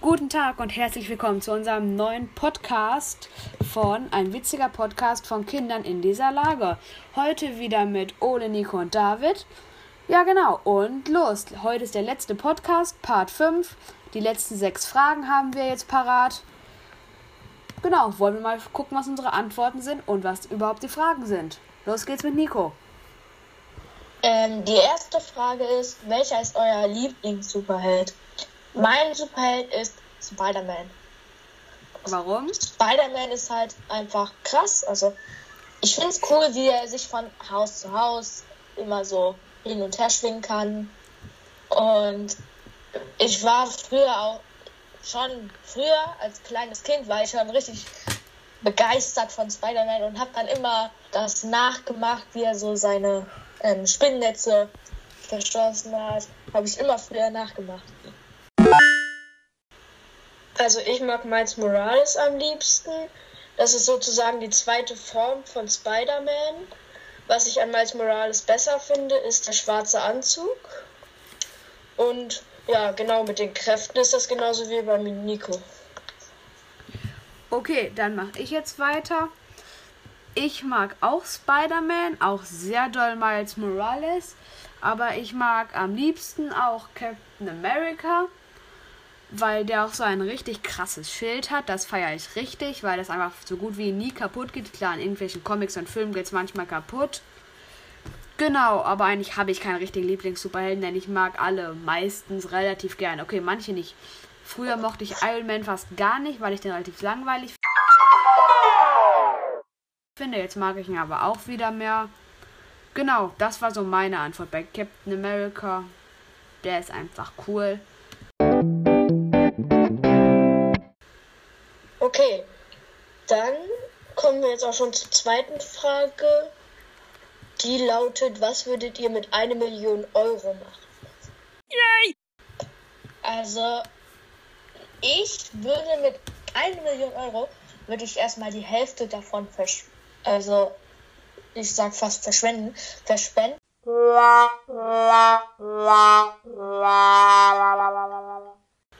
Guten Tag und herzlich willkommen zu unserem neuen Podcast von Ein witziger Podcast von Kindern in dieser Lage. Heute wieder mit Ole, Nico und David. Ja, genau. Und los. Heute ist der letzte Podcast, Part 5. Die letzten sechs Fragen haben wir jetzt parat. Genau, wollen wir mal gucken, was unsere Antworten sind und was überhaupt die Fragen sind. Los geht's mit Nico. Ähm, die erste Frage ist, welcher ist euer Lieblings-Superheld? Mein Superheld ist Spider-Man. Warum? Spider-Man ist halt einfach krass. Also, ich finde es cool, wie er sich von Haus zu Haus immer so hin und her schwingen kann. Und ich war früher auch schon früher als kleines Kind war ich schon richtig begeistert von Spider-Man und habe dann immer das nachgemacht, wie er so seine ähm, Spinnennetze verstoßen hat. Habe ich immer früher nachgemacht. Also ich mag Miles Morales am liebsten. Das ist sozusagen die zweite Form von Spider-Man. Was ich an Miles Morales besser finde, ist der schwarze Anzug. Und ja, genau mit den Kräften ist das genauso wie bei Nico. Okay, dann mache ich jetzt weiter. Ich mag auch Spider-Man, auch sehr doll Miles Morales, aber ich mag am liebsten auch Captain America, weil der auch so ein richtig krasses Schild hat. Das feiere ich richtig, weil das einfach so gut wie nie kaputt geht. Klar, in irgendwelchen Comics und Filmen geht es manchmal kaputt. Genau, aber eigentlich habe ich keinen richtigen Lieblings-Superhelden, denn ich mag alle meistens relativ gern. Okay, manche nicht. Früher mochte ich Iron Man fast gar nicht, weil ich den relativ langweilig finde. Jetzt mag ich ihn aber auch wieder mehr. Genau, das war so meine Antwort bei Captain America. Der ist einfach cool. Okay, dann kommen wir jetzt auch schon zur zweiten Frage. Die lautet, was würdet ihr mit einer Million Euro machen? Yay! Also, ich würde mit einer Million Euro, würde ich erstmal die Hälfte davon versch also ich sag fast verschwenden, verspenden.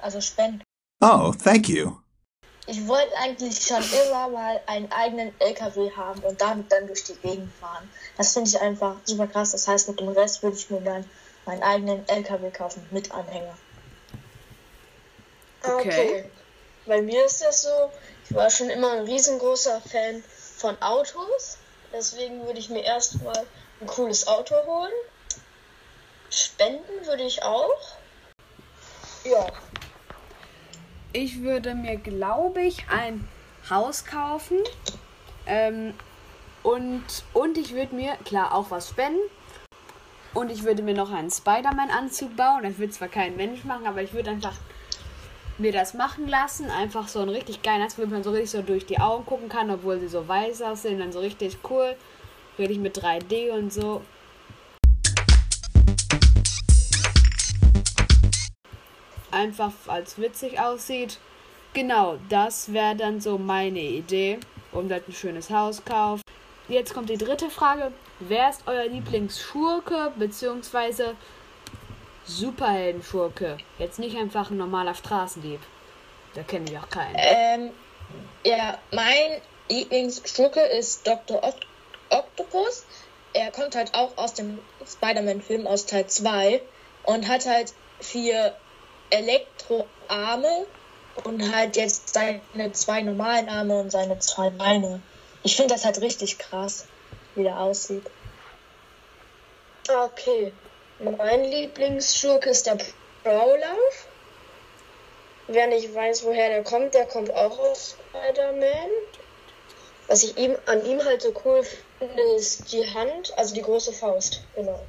Also spenden. Oh, thank you. Ich wollte eigentlich schon immer mal einen eigenen LKW haben und damit dann durch die Gegend fahren. Das finde ich einfach super krass. Das heißt, mit dem Rest würde ich mir dann meinen eigenen LKW kaufen mit Anhänger. Okay. okay. Bei mir ist das so, ich war schon immer ein riesengroßer Fan von Autos. Deswegen würde ich mir erstmal ein cooles Auto holen. Spenden würde ich auch. Ja. Ich würde mir, glaube ich, ein Haus kaufen. Ähm, und, und ich würde mir, klar, auch was spenden. Und ich würde mir noch einen Spider-Man-Anzug bauen. Das wird zwar kein Mensch machen, aber ich würde einfach mir das machen lassen. Einfach so ein richtig geiles, wo man so richtig so durch die Augen gucken kann, obwohl sie so weiß aussehen. Dann so richtig cool. Richtig mit 3D und so. Einfach als witzig aussieht. Genau, das wäre dann so meine Idee. Und halt ein schönes Haus kaufen. Jetzt kommt die dritte Frage. Wer ist euer Lieblingsschurke bzw. Superheldenschurke? Jetzt nicht einfach ein normaler Straßendieb. Da kenne ich auch keinen. Ähm, ja, mein Lieblingsschurke ist Dr. Oct Octopus. Er kommt halt auch aus dem Spider-Man-Film aus Teil 2 und hat halt vier Elektroarme und halt jetzt seine zwei normalen Arme und seine zwei Beine. Ich finde das halt richtig krass, wie der aussieht. Okay. Mein Lieblingsschurke ist der Prowler. Wer nicht weiß, woher der kommt, der kommt auch aus Spider-Man. Was ich ihm, an ihm halt so cool finde, ist die Hand, also die große Faust. Genau.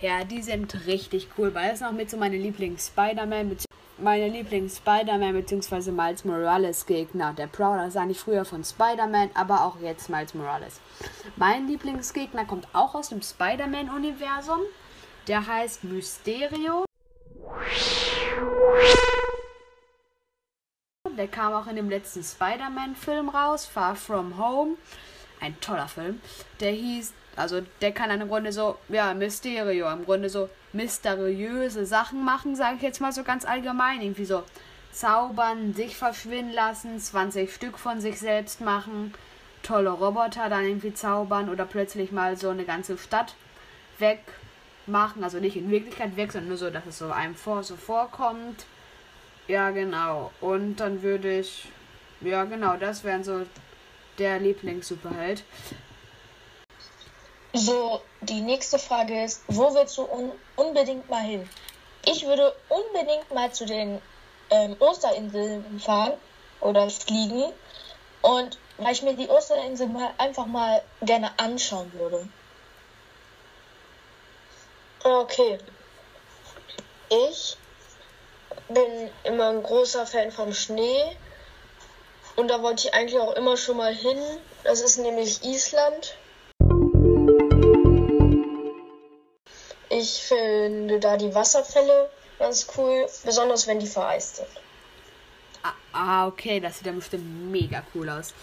Ja, die sind richtig cool, weil das auch mit so meine Lieblings-Spider-Man, meine Lieblings-Spider-Man bzw. Miles Morales Gegner. Der Prowler ist eigentlich früher von Spider-Man, aber auch jetzt Miles Morales. Mein Lieblingsgegner kommt auch aus dem Spider-Man-Universum. Der heißt Mysterio. Der kam auch in dem letzten Spider-Man-Film raus, Far From Home. Ein toller Film. Der hieß, also der kann im Grunde so, ja, Mysterio, im Grunde so mysteriöse Sachen machen, sage ich jetzt mal so ganz allgemein. Irgendwie so zaubern, sich verschwinden lassen, 20 Stück von sich selbst machen, tolle Roboter dann irgendwie zaubern oder plötzlich mal so eine ganze Stadt wegmachen. Also nicht in Wirklichkeit weg, sondern nur so, dass es so einem vor, so vorkommt. Ja, genau. Und dann würde ich. Ja, genau, das wären so der Lieblings-Superheld. So, die nächste Frage ist, wo willst du un unbedingt mal hin? Ich würde unbedingt mal zu den ähm, Osterinseln fahren oder fliegen und weil ich mir die Osterinsel mal einfach mal gerne anschauen würde. Okay. Ich bin immer ein großer Fan vom Schnee. Und da wollte ich eigentlich auch immer schon mal hin. Das ist nämlich Island. Ich finde da die Wasserfälle ganz cool, besonders wenn die vereist sind. Ah, ah, okay, das sieht dann bestimmt mega cool aus.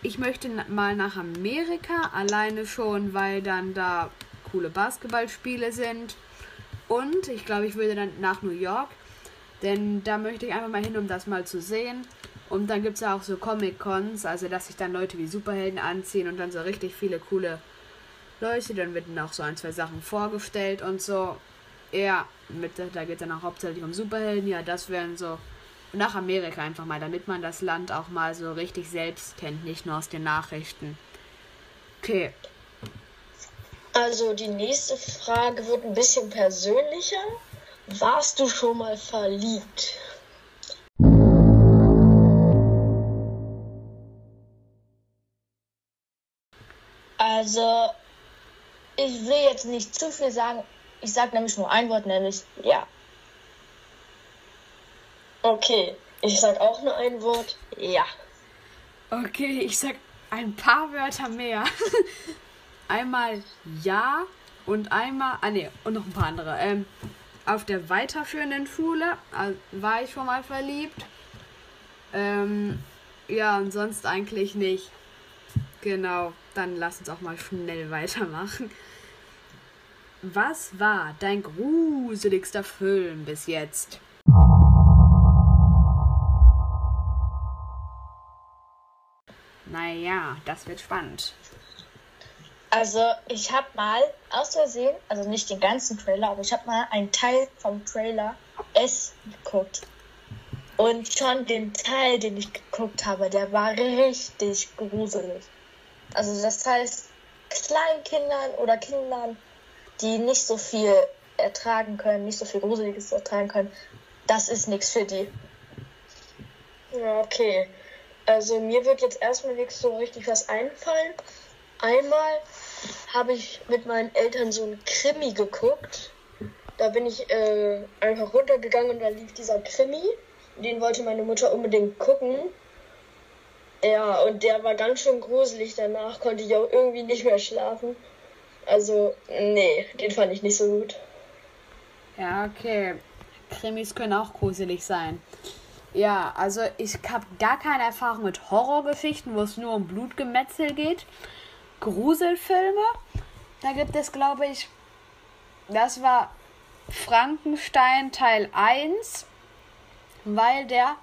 Ich möchte mal nach Amerika, alleine schon, weil dann da coole Basketballspiele sind. Und ich glaube, ich würde dann nach New York, denn da möchte ich einfach mal hin, um das mal zu sehen. Und dann gibt es ja auch so Comic-Cons, also dass sich dann Leute wie Superhelden anziehen und dann so richtig viele coole Leute. Dann werden auch so ein, zwei Sachen vorgestellt und so. Ja, mit, da geht es dann auch hauptsächlich um Superhelden. Ja, das wären so nach Amerika einfach mal, damit man das Land auch mal so richtig selbst kennt, nicht nur aus den Nachrichten. Okay. Also die nächste Frage wird ein bisschen persönlicher. Warst du schon mal verliebt? Also, ich will jetzt nicht zu viel sagen. Ich sage nämlich nur ein Wort, nämlich ja. Okay, ich sag auch nur ein Wort. Ja. Okay, ich sag ein paar Wörter mehr. einmal ja und einmal, ah ne, und noch ein paar andere. Ähm, auf der weiterführenden Schule äh, war ich schon mal verliebt. Ähm, ja, und sonst eigentlich nicht. Genau, dann lass uns auch mal schnell weitermachen. Was war dein gruseligster Film bis jetzt? Naja, das wird spannend. Also, ich habe mal aus Versehen, also nicht den ganzen Trailer, aber ich habe mal einen Teil vom Trailer S geguckt. Und schon den Teil, den ich geguckt habe, der war richtig gruselig. Also, das heißt, Kleinkindern oder Kindern, die nicht so viel ertragen können, nicht so viel Gruseliges ertragen können, das ist nichts für die. Ja, okay. Also mir wird jetzt erstmal nichts so richtig was einfallen. Einmal habe ich mit meinen Eltern so ein Krimi geguckt. Da bin ich äh, einfach runtergegangen und da lief dieser Krimi. Den wollte meine Mutter unbedingt gucken. Ja, und der war ganz schön gruselig. Danach konnte ich auch irgendwie nicht mehr schlafen. Also, nee, den fand ich nicht so gut. Ja, okay. Krimis können auch gruselig sein. Ja, also ich habe gar keine Erfahrung mit Horrorgeschichten, wo es nur um Blutgemetzel geht. Gruselfilme, da gibt es, glaube ich, das war Frankenstein Teil 1, weil der,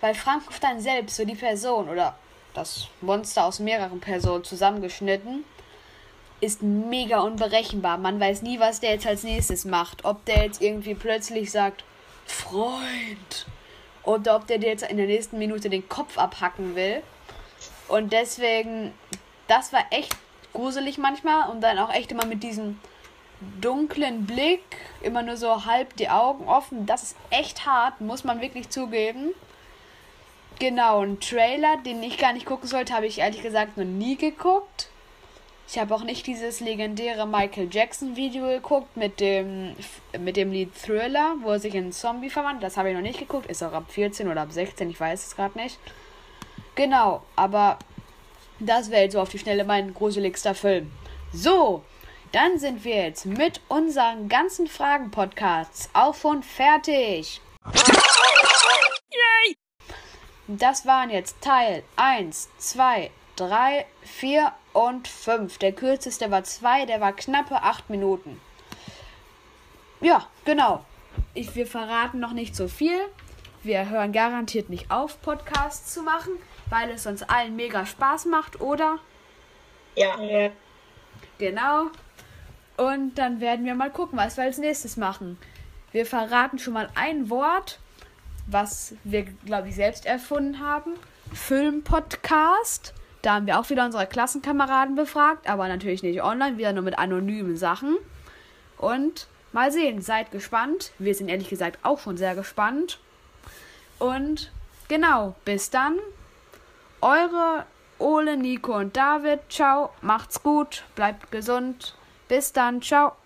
weil Frankenstein selbst, so die Person oder das Monster aus mehreren Personen zusammengeschnitten, ist mega unberechenbar. Man weiß nie, was der jetzt als nächstes macht. Ob der jetzt irgendwie plötzlich sagt, Freund, oder ob der dir jetzt in der nächsten Minute den Kopf abhacken will. Und deswegen, das war echt gruselig manchmal und dann auch echt immer mit diesem dunklen Blick, immer nur so halb die Augen offen. Das ist echt hart, muss man wirklich zugeben. Genau, ein Trailer, den ich gar nicht gucken sollte, habe ich ehrlich gesagt noch nie geguckt. Ich habe auch nicht dieses legendäre Michael Jackson Video geguckt mit dem, mit dem Lied Thriller, wo er sich in einen Zombie verwandelt. Das habe ich noch nicht geguckt. Ist auch ab 14 oder ab 16, ich weiß es gerade nicht. Genau, aber das wäre jetzt so auf die Schnelle mein gruseligster Film. So, dann sind wir jetzt mit unseren ganzen Fragen-Podcasts auf und fertig. Das waren jetzt Teil 1, 2, 3, 4 und 5. Der kürzeste war 2, der war knappe 8 Minuten. Ja, genau. Ich, wir verraten noch nicht so viel. wir hören garantiert nicht auf, Podcasts zu machen, weil es uns allen mega Spaß macht, oder? Ja. Ja. Genau. Und dann werden wir mal gucken, was wir als nächstes machen. Wir verraten schon mal ein Wort, was wir, glaube ich, selbst erfunden haben. Filmpodcast. Da haben wir auch wieder unsere Klassenkameraden befragt, aber natürlich nicht online, wieder nur mit anonymen Sachen. Und mal sehen, seid gespannt. Wir sind ehrlich gesagt auch schon sehr gespannt. Und genau, bis dann. Eure Ole, Nico und David. Ciao, macht's gut, bleibt gesund. Bis dann, ciao.